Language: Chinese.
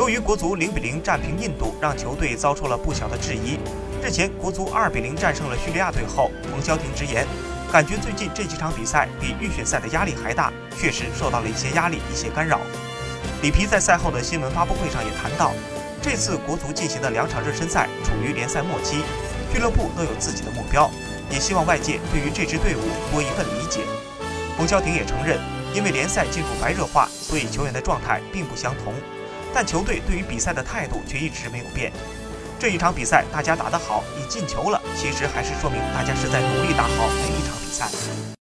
由于国足零比零战平印度，让球队遭受了不小的质疑。日前，国足二比零战胜了叙利亚队后，冯潇霆直言，感觉最近这几场比赛比预选赛的压力还大，确实受到了一些压力、一些干扰。里皮在赛后的新闻发布会上也谈到，这次国足进行的两场热身赛处于联赛末期，俱乐部都有自己的目标，也希望外界对于这支队伍多一份理解。冯潇霆也承认，因为联赛进入白热化，所以球员的状态并不相同，但球队对于比赛的态度却一直没有变。这一场比赛大家打得好，你进球了，其实还是说明大家是在努力打好每一场比赛。